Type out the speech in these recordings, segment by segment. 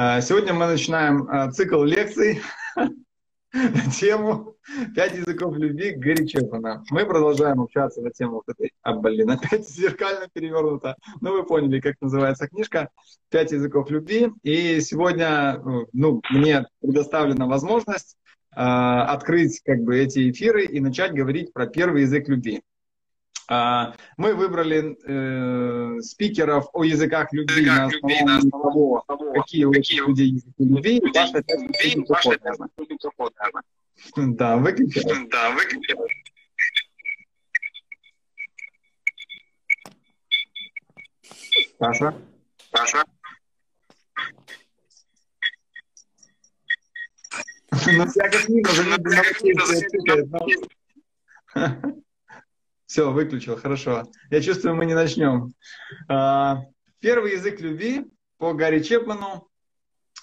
Э, сегодня мы начинаем э, цикл лекций на тему «Пять языков любви» Гэри Чепмана. Мы продолжаем общаться на тему вот этой, а, блин, опять зеркально перевернуто. Ну, вы поняли, как называется книжка «Пять языков любви». И сегодня, ну, мне предоставлена возможность э, открыть как бы эти эфиры и начать говорить про первый язык любви. А, мы выбрали э, спикеров о языках любви на основании того, какие у этих людей языки любви. Ваша Да, выключи. Да, выключи. Саша. Саша. Ну, всяких минус, Все, выключил, хорошо. Я чувствую, мы не начнем. А, первый язык любви по Гарри Чепману.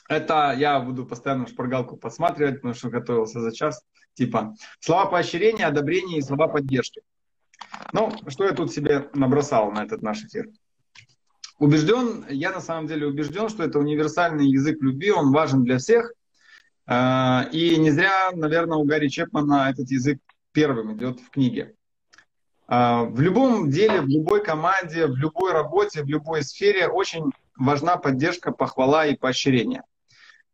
Это я буду постоянно шпаргалку посматривать, потому что готовился за час. Типа слова поощрения, одобрения и слова поддержки. Ну, что я тут себе набросал на этот наш эфир? Убежден, я на самом деле убежден, что это универсальный язык любви, он важен для всех. А, и не зря, наверное, у Гарри Чепмана этот язык первым идет в книге. А, в любом деле, в любой команде, в любой работе, в любой сфере очень важна поддержка, похвала и поощрение.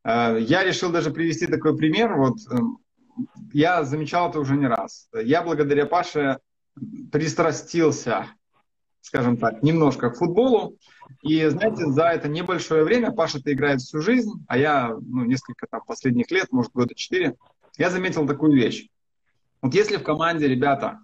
А, я решил даже привести такой пример. Вот эм, я замечал это уже не раз. Я благодаря Паше пристрастился, скажем так, немножко к футболу. И, знаете, за это небольшое время, Паша-то играет всю жизнь, а я, ну, несколько там последних лет, может, года четыре, я заметил такую вещь. Вот если в команде ребята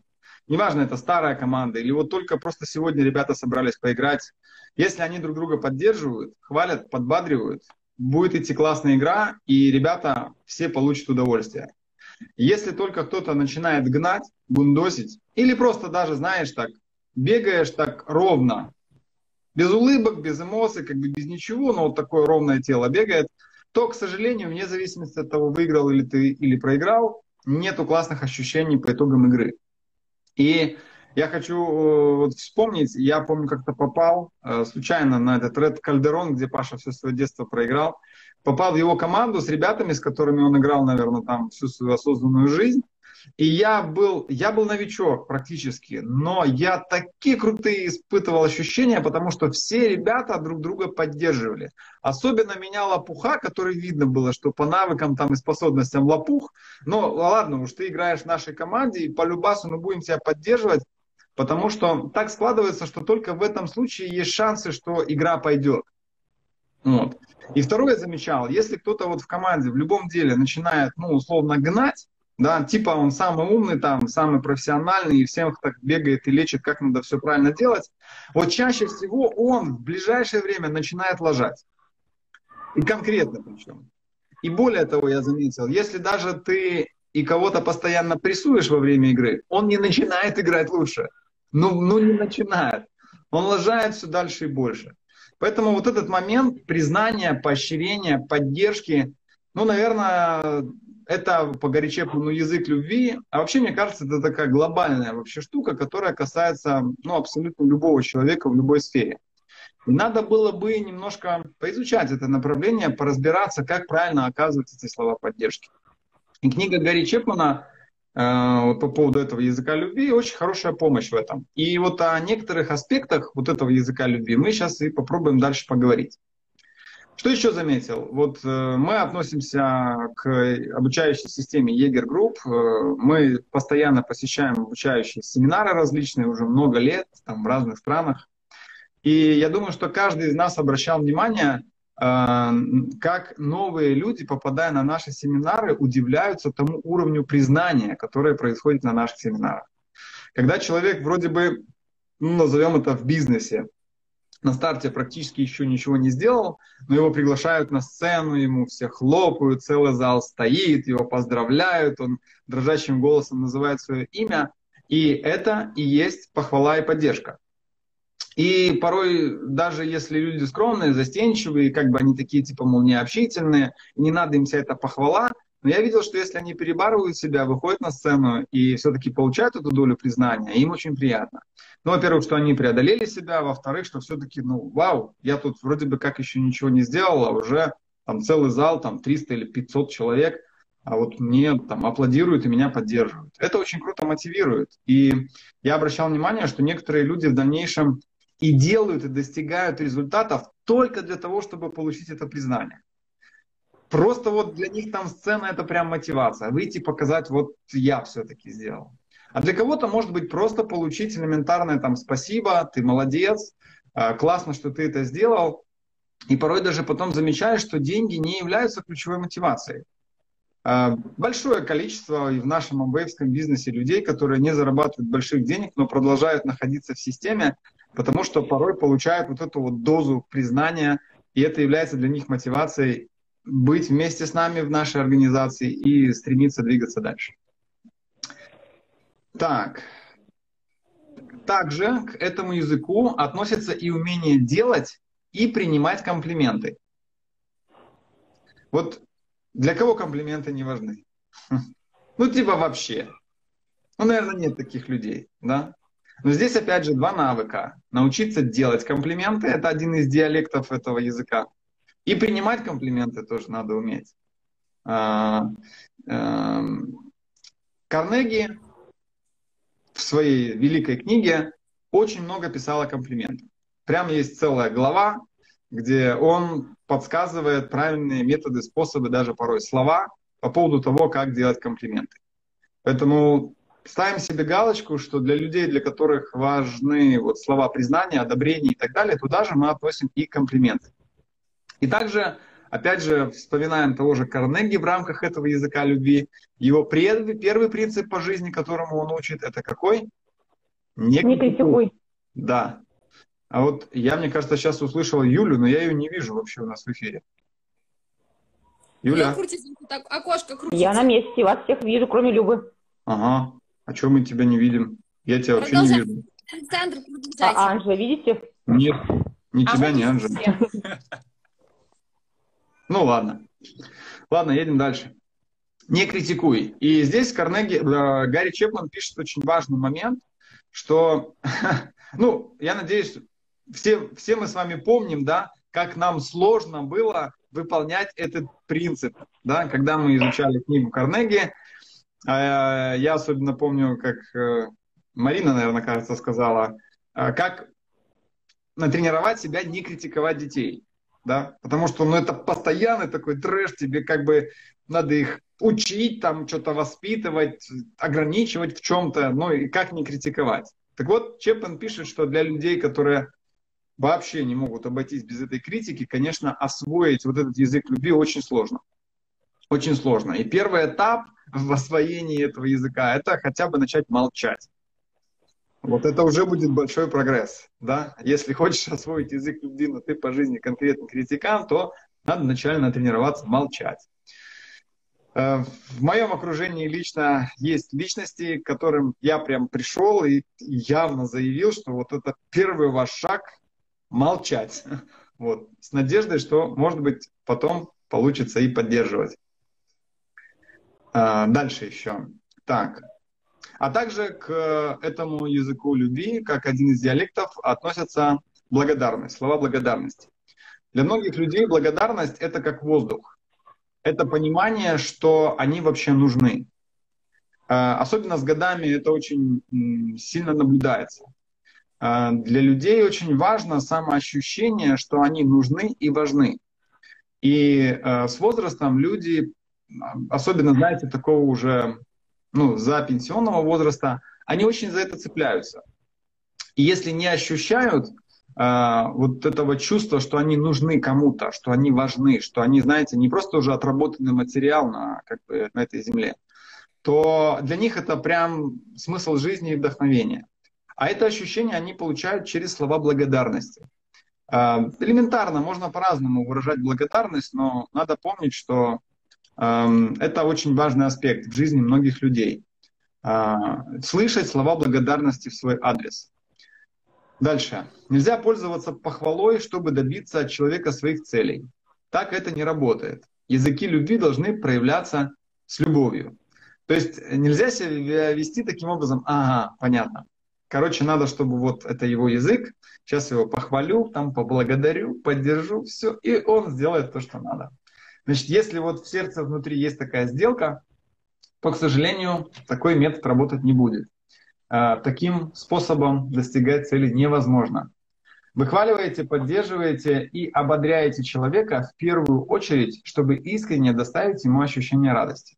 Неважно, это старая команда или вот только просто сегодня ребята собрались поиграть. Если они друг друга поддерживают, хвалят, подбадривают, будет идти классная игра, и ребята все получат удовольствие. Если только кто-то начинает гнать, бундосить, или просто даже, знаешь, так, бегаешь так ровно, без улыбок, без эмоций, как бы без ничего, но вот такое ровное тело бегает, то, к сожалению, вне зависимости от того, выиграл или ты или проиграл, нету классных ощущений по итогам игры. И я хочу э, вот вспомнить, я помню, как-то попал э, случайно на этот Ред Кальдерон, где Паша все свое детство проиграл. Попал в его команду с ребятами, с которыми он играл, наверное, там всю свою осознанную жизнь. И я был, я был новичок практически, но я такие крутые испытывал ощущения, потому что все ребята друг друга поддерживали. Особенно меня лопуха, который видно было, что по навыкам там и способностям лопух. Но ладно, уж ты играешь в нашей команде, и по любасу мы будем тебя поддерживать, потому что так складывается, что только в этом случае есть шансы, что игра пойдет. Вот. И второе замечал, если кто-то вот в команде в любом деле начинает, ну, условно, гнать, да, типа он самый умный, там, самый профессиональный, и всем так бегает и лечит, как надо все правильно делать. Вот чаще всего он в ближайшее время начинает ложать. И конкретно причем. И более того, я заметил, если даже ты и кого-то постоянно прессуешь во время игры, он не начинает играть лучше. Ну, ну не начинает. Он лажает все дальше и больше. Поэтому вот этот момент признания, поощрения, поддержки, ну, наверное, это по горячепному язык любви. А вообще, мне кажется, это такая глобальная вообще штука, которая касается ну, абсолютно любого человека в любой сфере. И надо было бы немножко поизучать это направление, поразбираться, как правильно оказывать эти слова поддержки. И книга Гэри Чепмена э, по поводу этого языка любви очень хорошая помощь в этом. И вот о некоторых аспектах вот этого языка любви мы сейчас и попробуем дальше поговорить. Что еще заметил? Вот э, мы относимся к обучающей системе Yager Group. Э, мы постоянно посещаем обучающие семинары различные уже много лет, там в разных странах. И я думаю, что каждый из нас обращал внимание, э, как новые люди, попадая на наши семинары, удивляются тому уровню признания, которое происходит на наших семинарах. Когда человек вроде бы, ну, назовем это в бизнесе, на старте практически еще ничего не сделал, но его приглашают на сцену, ему все хлопают, целый зал стоит, его поздравляют, он дрожащим голосом называет свое имя, и это и есть похвала и поддержка. И порой, даже если люди скромные, застенчивые, как бы они такие, типа, мол, необщительные, не надо им вся эта похвала, но я видел, что если они перебарывают себя, выходят на сцену и все-таки получают эту долю признания, им очень приятно. Ну, во-первых, что они преодолели себя, во-вторых, что все-таки, ну, вау, я тут вроде бы как еще ничего не сделал, а уже там целый зал, там 300 или 500 человек, а вот мне там аплодируют и меня поддерживают. Это очень круто мотивирует. И я обращал внимание, что некоторые люди в дальнейшем и делают, и достигают результатов только для того, чтобы получить это признание. Просто вот для них там сцена это прям мотивация. Выйти показать, вот я все-таки сделал. А для кого-то может быть просто получить элементарное там спасибо, ты молодец, а, классно, что ты это сделал. И порой даже потом замечаешь, что деньги не являются ключевой мотивацией. А, большое количество и в нашем амвейвском бизнесе людей, которые не зарабатывают больших денег, но продолжают находиться в системе, потому что порой получают вот эту вот дозу признания, и это является для них мотивацией быть вместе с нами в нашей организации и стремиться двигаться дальше. Так. Также к этому языку относится и умение делать и принимать комплименты. Вот для кого комплименты не важны? Ну, типа вообще. Ну, наверное, нет таких людей, да? Но здесь, опять же, два навыка. Научиться делать комплименты – это один из диалектов этого языка. И принимать комплименты тоже надо уметь. А, эм, Карнеги в своей великой книге очень много писал о комплиментах. Прям есть целая глава, где он подсказывает правильные методы, способы, даже порой слова по поводу того, как делать комплименты. Поэтому ставим себе галочку, что для людей, для которых важны вот слова признания, одобрения и так далее, туда же мы относим и комплименты. И также, опять же, вспоминаем того же Карнеги в рамках этого языка любви. Его первый, первый принцип по жизни, которому он учит, это какой? Не, не критикуй. Да. А вот я, мне кажется, сейчас услышал Юлю, но я ее не вижу вообще у нас в эфире. Юля. Крутится, так, окошко крутится. Я на месте, вас всех вижу, кроме Любы. Ага. А что мы тебя не видим? Я тебя вообще не вижу. Александр, А Анжела видите? Нет, ни а тебя, ни Анжела. Ну ладно. Ладно, едем дальше. Не критикуй. И здесь Карнеги, э, Гарри Чеплан пишет очень важный момент, что, ну, я надеюсь, все, все мы с вами помним, да, как нам сложно было выполнять этот принцип, да, когда мы изучали книгу Карнеги. А, я особенно помню, как э, Марина, наверное, кажется, сказала, э, как натренировать себя не критиковать детей да, потому что, ну, это постоянный такой трэш, тебе как бы надо их учить, там, что-то воспитывать, ограничивать в чем-то, ну, и как не критиковать. Так вот, Чепман пишет, что для людей, которые вообще не могут обойтись без этой критики, конечно, освоить вот этот язык любви очень сложно. Очень сложно. И первый этап в освоении этого языка – это хотя бы начать молчать. Вот это уже будет большой прогресс. Да? Если хочешь освоить язык любви, но ты по жизни конкретно критикан, то надо начально тренироваться молчать. Э, в моем окружении лично есть личности, к которым я прям пришел и явно заявил, что вот это первый ваш шаг – молчать. Вот. С надеждой, что, может быть, потом получится и поддерживать. Э, дальше еще. Так, а также к этому языку любви, как один из диалектов, относятся благодарность, слова благодарности. Для многих людей благодарность – это как воздух. Это понимание, что они вообще нужны. А, особенно с годами это очень сильно наблюдается. А, для людей очень важно самоощущение, что они нужны и важны. И с возрастом люди, особенно, знаете, такого уже ну, за пенсионного возраста, они очень за это цепляются. И если не ощущают э, вот этого чувства, что они нужны кому-то, что они важны, что они, знаете, не просто уже отработанный материал на, как бы, на этой земле, то для них это прям смысл жизни и вдохновения. А это ощущение они получают через слова благодарности. Э, элементарно, можно по-разному выражать благодарность, но надо помнить, что это очень важный аспект в жизни многих людей. А, слышать слова благодарности в свой адрес. Дальше. Нельзя пользоваться похвалой, чтобы добиться от человека своих целей. Так это не работает. Языки любви должны проявляться с любовью. То есть нельзя себя вести таким образом, ага, понятно. Короче, надо, чтобы вот это его язык, сейчас его похвалю, там поблагодарю, поддержу, все, и он сделает то, что надо. Значит, если вот в сердце внутри есть такая сделка, то, к сожалению, такой метод работать не будет. А, таким способом достигать цели невозможно. Выхваливаете, поддерживаете и ободряете человека в первую очередь, чтобы искренне доставить ему ощущение радости.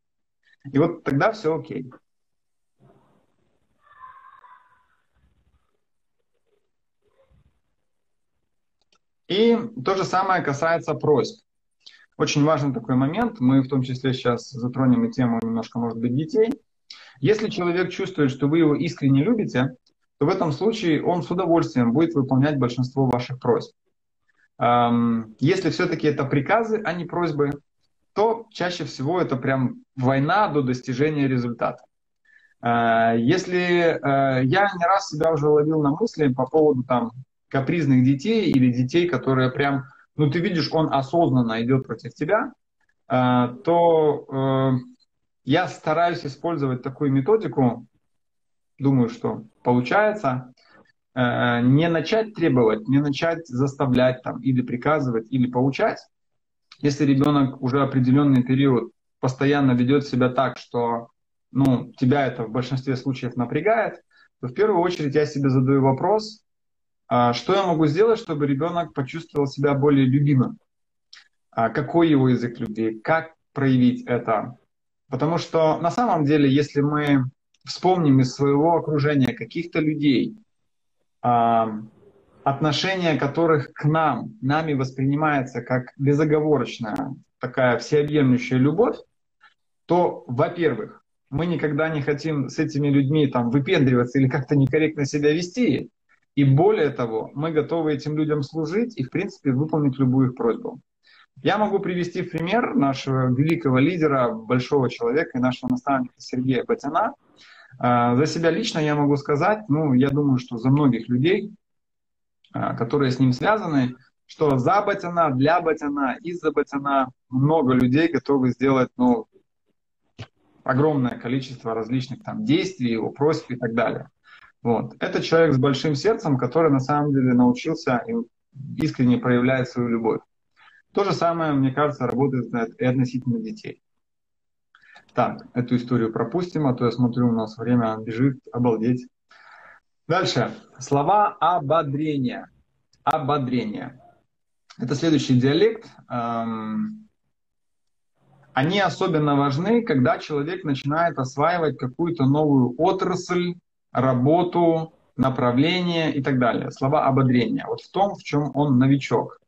И вот тогда все окей. И то же самое касается просьб. Очень важный такой момент. Мы в том числе сейчас затронем и тему немножко, может быть, детей. Если человек чувствует, что вы его искренне любите, то в этом случае он с удовольствием будет выполнять большинство ваших просьб. Если все-таки это приказы, а не просьбы, то чаще всего это прям война до достижения результата. А, если э, я не раз себя уже ловил на мысли по поводу там капризных детей или детей, которые прям, ну ты видишь, он осознанно идет против тебя, а, то э, я стараюсь использовать такую методику, думаю, что получается, э, не начать требовать, не начать заставлять там, или приказывать, или поучать. Если ребенок уже определенный период постоянно ведет себя так, что ну, тебя это в большинстве случаев напрягает, то в первую очередь я себе задаю вопрос, что я могу сделать, чтобы ребенок почувствовал себя более любимым? А, какой его язык любви? Как проявить это? Потому что на самом деле, если мы вспомним из своего окружения каких-то людей, а, отношение которых к нам, нами воспринимается как безоговорочная, такая всеобъемлющая любовь, то, во-первых, мы никогда не хотим с этими людьми там выпендриваться или как-то некорректно себя вести. И более того, мы готовы этим людям служить и, в принципе, выполнить любую их просьбу. Я могу привести пример нашего великого лидера, большого человека и нашего наставника Сергея Батяна. А, за себя лично я могу сказать, ну, я думаю, что за многих людей, а, которые с ним связаны, что за Батяна, для Батяна, из-за Батяна много людей готовы сделать, ну, огромное количество различных там действий, его просьб и так далее. Вот. Это человек с большим сердцем, который на самом деле научился искренне проявлять свою любовь. То же самое, мне кажется, работает и относительно детей. Так, эту историю пропустим, а то я смотрю, у нас время бежит, обалдеть. Дальше. Слова ободрения. Ободрение. Это следующий диалект. Они особенно важны, когда человек начинает осваивать какую-то новую отрасль, работу, направление и так далее. Слова ободрения. Вот в том, в чем он новичок.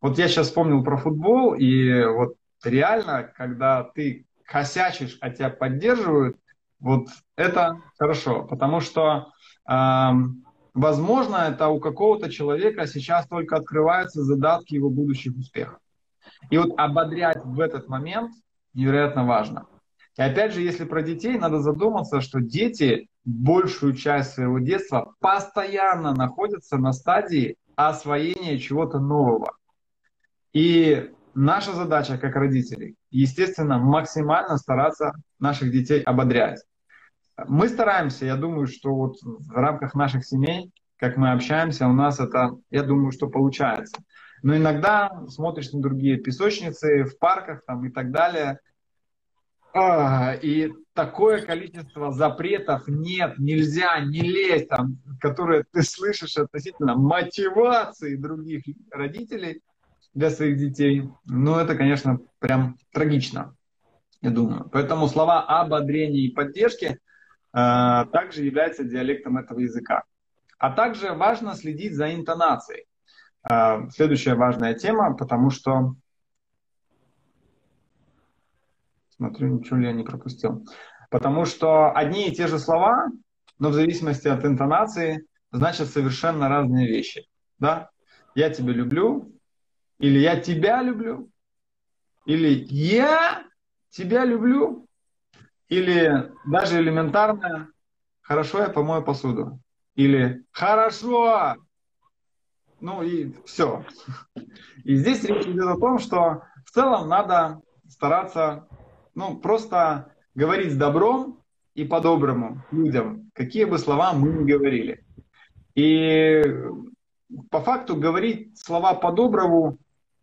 Вот я сейчас вспомнил про футбол, и вот реально, когда ты косячишь, а тебя поддерживают, вот это хорошо, потому что, э, возможно, это у какого-то человека сейчас только открываются задатки его будущих успехов. И вот ободрять в этот момент невероятно важно. И опять же, если про детей, надо задуматься, что дети большую часть своего детства постоянно находятся на стадии освоения чего-то нового. И наша задача как родителей, естественно, максимально стараться наших детей ободрять. Мы стараемся, я думаю, что вот в рамках наших семей, как мы общаемся, у нас это, я думаю, что получается. Но иногда смотришь на другие песочницы в парках там, и так далее, а, и такое количество запретов нет, нельзя, не лезь, там, которые ты слышишь относительно мотивации других родителей, для своих детей. Ну, это, конечно, прям трагично, я думаю. Поэтому слова ободрения и поддержки э, также являются диалектом этого языка. А также важно следить за интонацией. Э, следующая важная тема, потому что... Смотрю, ничего ли я не пропустил. Потому что одни и те же слова, но в зависимости от интонации, значат совершенно разные вещи. Да? Я тебя люблю, или я тебя люблю. Или я тебя люблю. Или даже элементарно, хорошо, я помою посуду. Или хорошо. Ну и все. И здесь речь идет о том, что в целом надо стараться, ну, просто говорить с добром и по-доброму людям, какие бы слова мы ни говорили. И по факту говорить слова по-доброму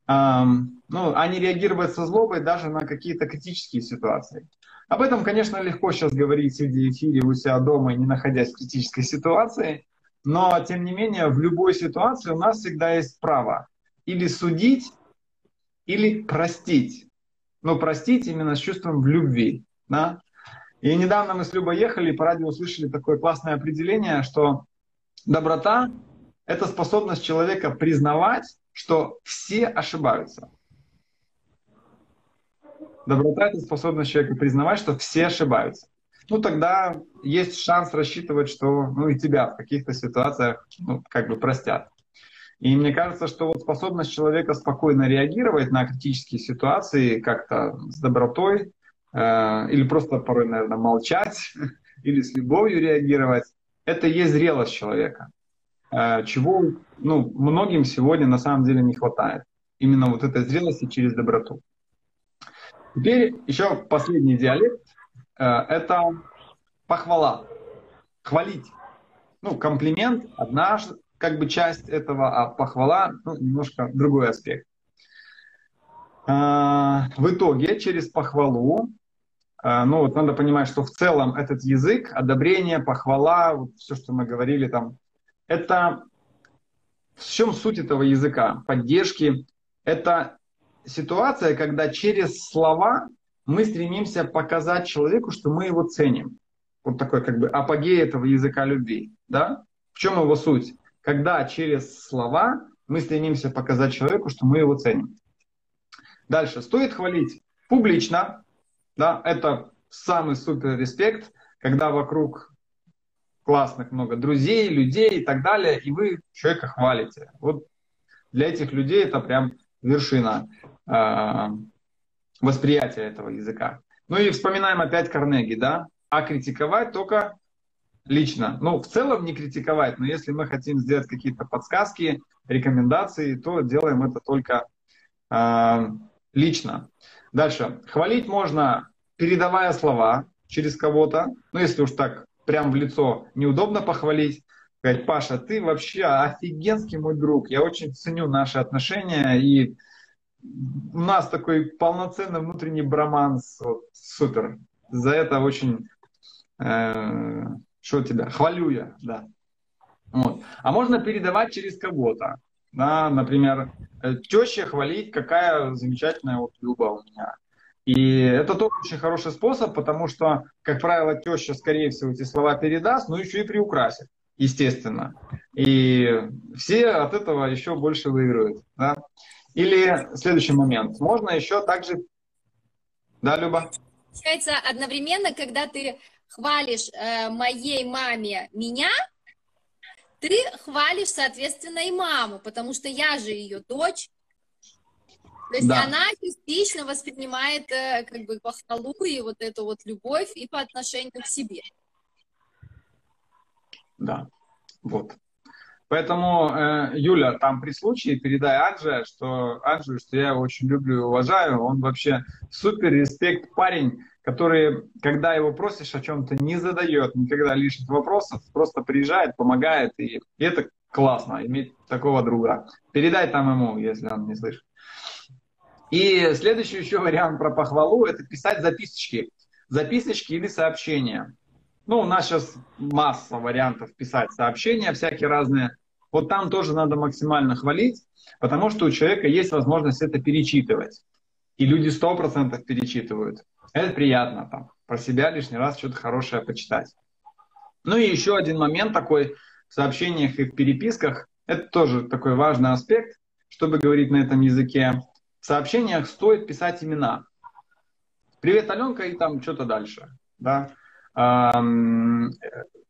эм, ну, а не реагировать со злобой даже на какие-то критические ситуации. Об этом, конечно, легко сейчас говорить, в эфире у себя дома, не находясь в критической ситуации, но, тем не менее, в любой ситуации у нас всегда есть право или судить, или простить. Но простить именно с чувством в любви. Да? И недавно мы с Любой ехали, и по радио услышали такое классное определение, что доброта – это способность человека признавать, что все ошибаются. Доброта – это способность человека признавать, что все ошибаются. Ну, тогда есть шанс рассчитывать, что ну, и тебя в каких-то ситуациях ну, как бы простят. И мне кажется, что вот способность человека спокойно реагировать на критические ситуации как-то с добротой, э, или просто порой, наверное, молчать, или с любовью реагировать, это и есть зрелость человека. Э, чего ну, многим сегодня на самом деле не хватает. Именно вот этой зрелости через доброту. Теперь еще последний диалект. Э, это похвала. Хвалить. Ну, комплимент одна как бы часть этого, а похвала ну, немножко другой аспект. Э, в итоге через похвалу, э, ну вот надо понимать, что в целом этот язык, одобрение, похвала, вот все, что мы говорили там, это в чем суть этого языка, поддержки? Это ситуация, когда через слова мы стремимся показать человеку, что мы его ценим. Вот такой как бы апогей этого языка любви. Да? В чем его суть? Когда через слова мы стремимся показать человеку, что мы его ценим. Дальше. Стоит хвалить публично. Да? Это самый супер респект, когда вокруг классных много друзей, людей и так далее, и вы человека хвалите. Вот для этих людей это прям вершина э, восприятия этого языка. Ну и вспоминаем опять Карнеги, да? А критиковать только лично. Ну, в целом не критиковать, но если мы хотим сделать какие-то подсказки, рекомендации, то делаем это только э, лично. Дальше. Хвалить можно, передавая слова через кого-то. Ну, если уж так прям в лицо неудобно похвалить. Сказать, Паша, ты вообще офигенский мой друг. Я очень ценю наши отношения и у нас такой полноценный внутренний броманс. Вот, супер. За это очень... Э, что тебя? Хвалю я, да. Вот. А можно передавать через кого-то. Да, например, э, теща хвалить, какая замечательная вот Люба у меня. И это тоже очень хороший способ, потому что, как правило, теща, скорее всего, эти слова передаст, но еще и приукрасит, естественно. И все от этого еще больше выигрывают. Да? Или следующий момент. Можно еще также... Да, Люба? Получается, одновременно, когда ты хвалишь э, моей маме меня, ты хвалишь, соответственно, и маму, потому что я же ее дочь. То есть да. она частично воспринимает э, как бы похвалу и вот эту вот любовь и по отношению к себе. Да, вот. Поэтому, э, Юля, там при случае передай Анже, что Анже, что я очень люблю и уважаю. Он вообще супер респект парень, который, когда его просишь о чем-то, не задает никогда лишних вопросов, просто приезжает, помогает. И, и это классно, иметь такого друга. Передай там ему, если он не слышит. И следующий еще вариант про похвалу – это писать записочки. Записочки или сообщения. Ну, у нас сейчас масса вариантов писать сообщения всякие разные. Вот там тоже надо максимально хвалить, потому что у человека есть возможность это перечитывать. И люди сто процентов перечитывают. Это приятно там. Про себя лишний раз что-то хорошее почитать. Ну и еще один момент такой в сообщениях и в переписках. Это тоже такой важный аспект, чтобы говорить на этом языке. В сообщениях стоит писать имена. Привет, Аленка, и там что-то дальше. Да?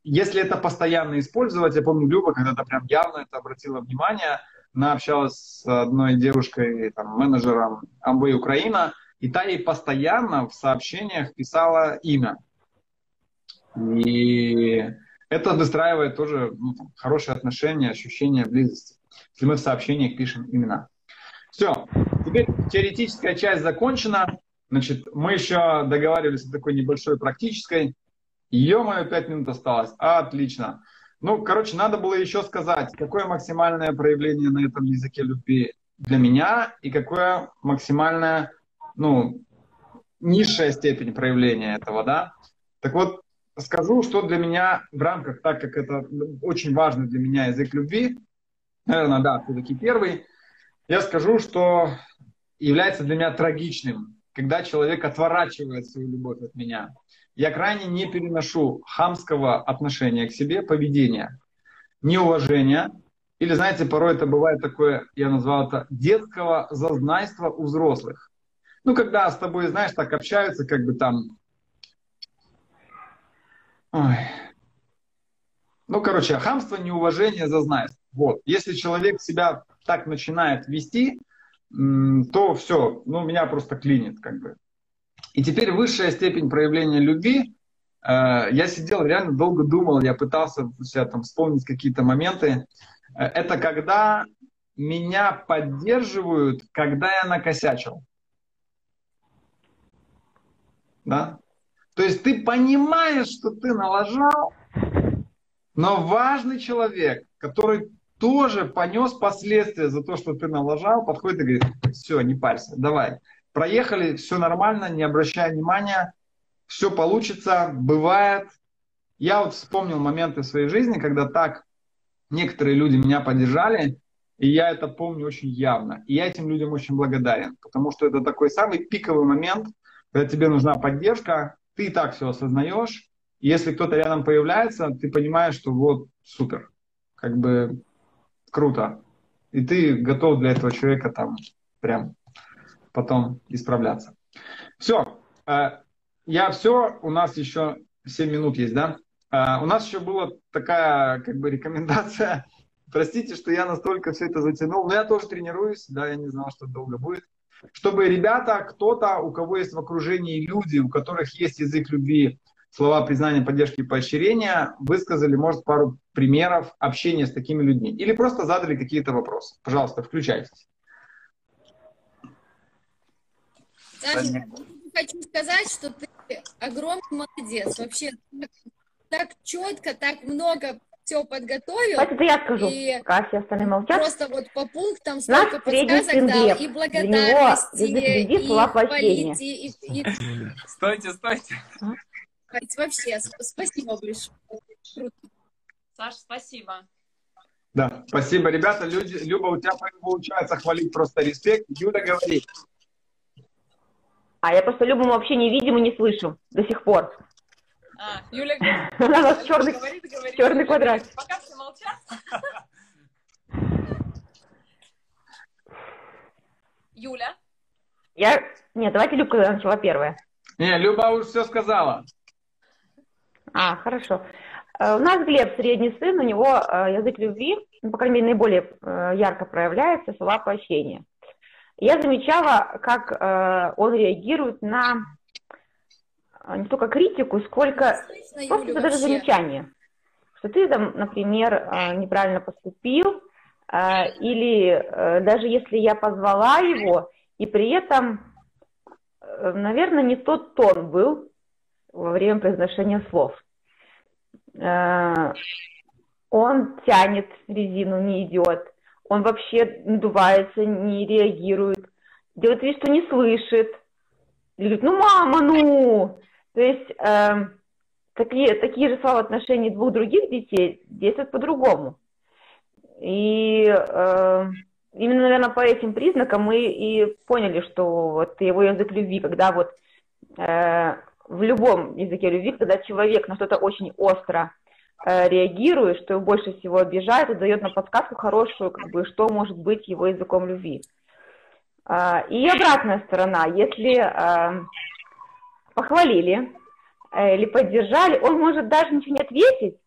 Если это постоянно использовать, я помню, Люба когда-то прям явно это обратила внимание, она общалась с одной девушкой, там, менеджером Amway Украина, и та ей постоянно в сообщениях писала имя. И это выстраивает тоже ну, хорошие отношения, ощущение близости, если мы в сообщениях пишем имена. Все, теперь теоретическая часть закончена. Значит, мы еще договаривались о такой небольшой практической. Ё-моё, пять минут осталось. Отлично. Ну, короче, надо было еще сказать, какое максимальное проявление на этом языке любви для меня и какое максимальное, ну, низшая степень проявления этого, да. Так вот, скажу, что для меня в рамках, так как это очень важный для меня язык любви, наверное, да, все-таки первый, я скажу, что является для меня трагичным, когда человек отворачивает свою любовь от меня. Я крайне не переношу хамского отношения к себе, поведения, неуважения, или, знаете, порой это бывает такое, я назвал это, детского зазнайства у взрослых. Ну, когда с тобой, знаешь, так общаются, как бы там... Ой. Ну, короче, хамство, неуважение, зазнайство. Вот. Если человек себя так начинает вести, то все, ну, меня просто клинит, как бы. И теперь высшая степень проявления любви. Э, я сидел, реально долго думал, я пытался себя там вспомнить какие-то моменты. Э, это когда меня поддерживают, когда я накосячил. Да? То есть ты понимаешь, что ты налажал, но важный человек, который тоже понес последствия за то, что ты налажал, подходит и говорит, все, не парься, давай. Проехали, все нормально, не обращай внимания, все получится, бывает. Я вот вспомнил моменты своей жизни, когда так некоторые люди меня поддержали, и я это помню очень явно. И я этим людям очень благодарен, потому что это такой самый пиковый момент, когда тебе нужна поддержка, ты так все осознаешь, и если кто-то рядом появляется, ты понимаешь, что вот супер, как бы круто. И ты готов для этого человека там прям потом исправляться. Все, э, я все, у нас еще 7 минут есть, да? Э, у нас еще была такая как бы рекомендация. Простите, что я настолько все это затянул, но я тоже тренируюсь, да, я не знал, что долго будет чтобы ребята, кто-то, у кого есть в окружении люди, у которых есть язык любви, слова признания, поддержки и поощрения, высказали, может, пару примеров общения с такими людьми. Или просто задали какие-то вопросы. Пожалуйста, включайтесь. Таня, хочу сказать, что ты огромный молодец. Вообще так, так четко, так много все подготовил. Давайте это я скажу, и пока все остальные молчат. Просто вот по пунктам столько подсказок дал, и благодарности, и хвалить, и, и. Стойте, стойте. Вообще, спасибо большое. Круто. Саша, спасибо. Да, спасибо, ребята. Люди, Люба, у тебя получается хвалить просто респект. Юля говорит. А я просто Любу вообще не видим и не слышу до сих пор. А, Юля У нас черный, говорит, говорит, черный квадрат. Пока все молчат. Юля? Я... Нет, давайте Любка начала первая. Не, Люба уже все сказала. А, хорошо. Э, у нас Глеб, средний сын, у него э, язык любви, ну, по крайней мере, наиболее э, ярко проявляется, слова поощрения. Я замечала, как он реагирует на а, не столько критику, сколько просто Юля, даже замечание. Что ты там, например, а, неправильно поступил, а, или э, даже если я позвала его, и при этом, э, наверное, не тот тон был во время произношения слов. Э, он тянет резину, не идет. Он вообще надувается, не реагирует. Делает вид, что не слышит. Или говорит, ну, мама, ну! То есть э, такие, такие же слова в отношении двух других детей действуют по-другому. И э, именно, наверное, по этим признакам мы и поняли, что вот его язык любви, когда вот э, в любом языке любви, когда человек на что-то очень остро реагирует, что его больше всего обижает, и дает на подсказку хорошую, как бы, что может быть его языком любви. Э, и обратная сторона, если э, похвалили э, или поддержали, он может даже ничего не ответить,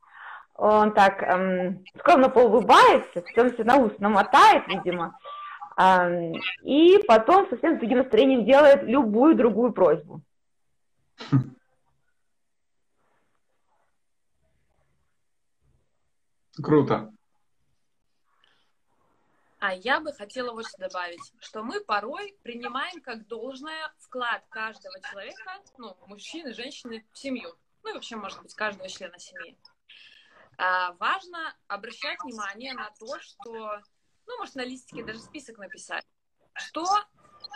он так эм, скромно поулыбается, потом все на ус намотает, видимо, эм, и потом совсем с другим настроением делает любую другую просьбу. Круто. А я бы хотела вот что добавить, что мы порой принимаем как должное вклад каждого человека, ну, мужчины, женщины, в семью. Ну и вообще, может быть, каждого члена семьи. А, важно обращать внимание на то, что ну, может, на листике даже список написать. Что,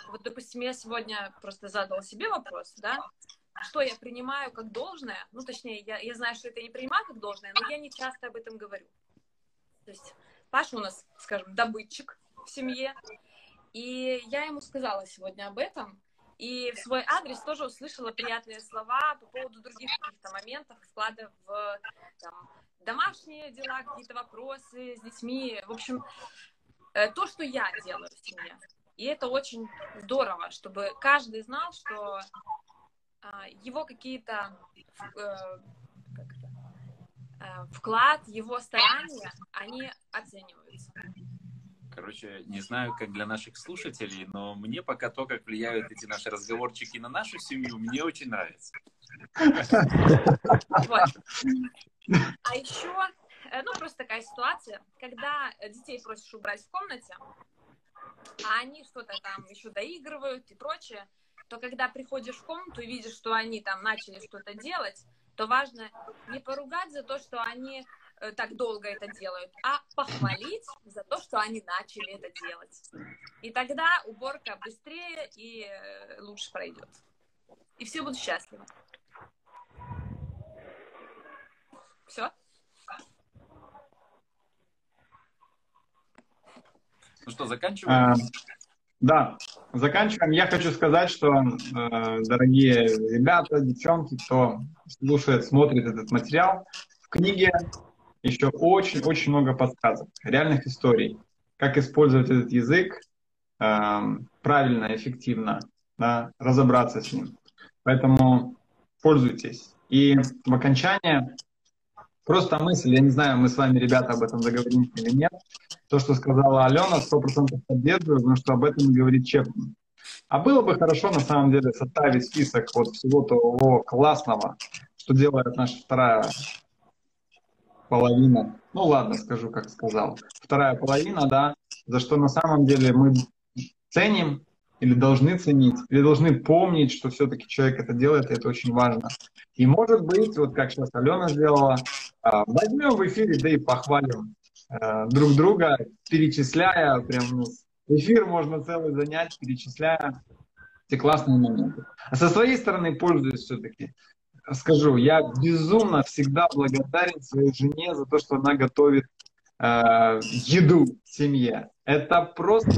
вот, допустим, я сегодня просто задала себе вопрос, да, что я принимаю как должное, ну, точнее, я, я знаю, что это не принимаю как должное, но я не часто об этом говорю. То есть Паша у нас, скажем, добытчик в семье, и я ему сказала сегодня об этом, и в свой адрес тоже услышала приятные слова по поводу других каких-то моментов, вклада в там, домашние дела, какие-то вопросы с детьми. В общем, э, то, что я делаю в семье. И это очень здорово, чтобы каждый знал, что его какие-то э, как э, вклад, его старания, они оцениваются. Короче, не знаю, как для наших слушателей, но мне пока то, как влияют эти наши разговорчики на нашу семью, мне очень нравится. Вот. А еще, э, ну, просто такая ситуация, когда детей просишь убрать в комнате, а они что-то там еще доигрывают и прочее, то когда приходишь в комнату и видишь, что они там начали что-то делать, то важно не поругать за то, что они Э, так долго это делают, а похвалить за то, что они начали это делать. И тогда уборка быстрее и э, лучше пройдет. И все будут счастливы. Все? Ну что, заканчиваем? Да, заканчиваем. Я хочу сказать, что, э, дорогие ребята, девчонки, кто слушает, смотрит этот материал, в книге еще очень-очень много подсказок, реальных историй, как использовать этот язык э, правильно, эффективно, да, разобраться с ним. Поэтому пользуйтесь. И в окончание просто мысль, я не знаю, мы с вами, ребята, об этом договоримся или нет, то, что сказала Алена, сто процентов поддерживаю, потому что об этом говорит Чепман. А было бы хорошо, на самом деле, составить список вот всего того классного, что делает наша вторая половина, ну ладно, скажу, как сказал, вторая половина, да, за что на самом деле мы ценим или должны ценить, или должны помнить, что все-таки человек это делает, и это очень важно. И может быть, вот как сейчас Алена сделала, а, возьмем в эфире, да и похвалим а, друг друга, перечисляя, прям ну, эфир можно целый занять, перечисляя эти классные моменты. А со своей стороны пользуюсь все-таки скажу, я безумно всегда благодарен своей жене за то, что она готовит э, еду семье. Это просто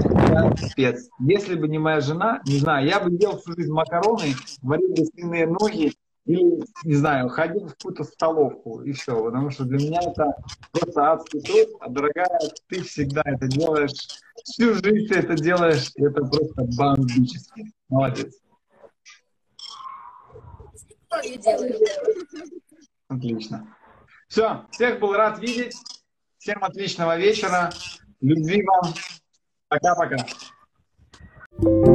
спец. Если бы не моя жена, не знаю, я бы ел всю жизнь макароны, варил бы свиные ноги или, не знаю, ходил в какую-то столовку и все. Потому что для меня это просто адский труд. А, дорогая, ты всегда это делаешь. Всю жизнь ты это делаешь. И это просто бомбически. Молодец. Отлично. Все, всех был рад видеть. Всем отличного вечера. Любви вам. Пока-пока. thank you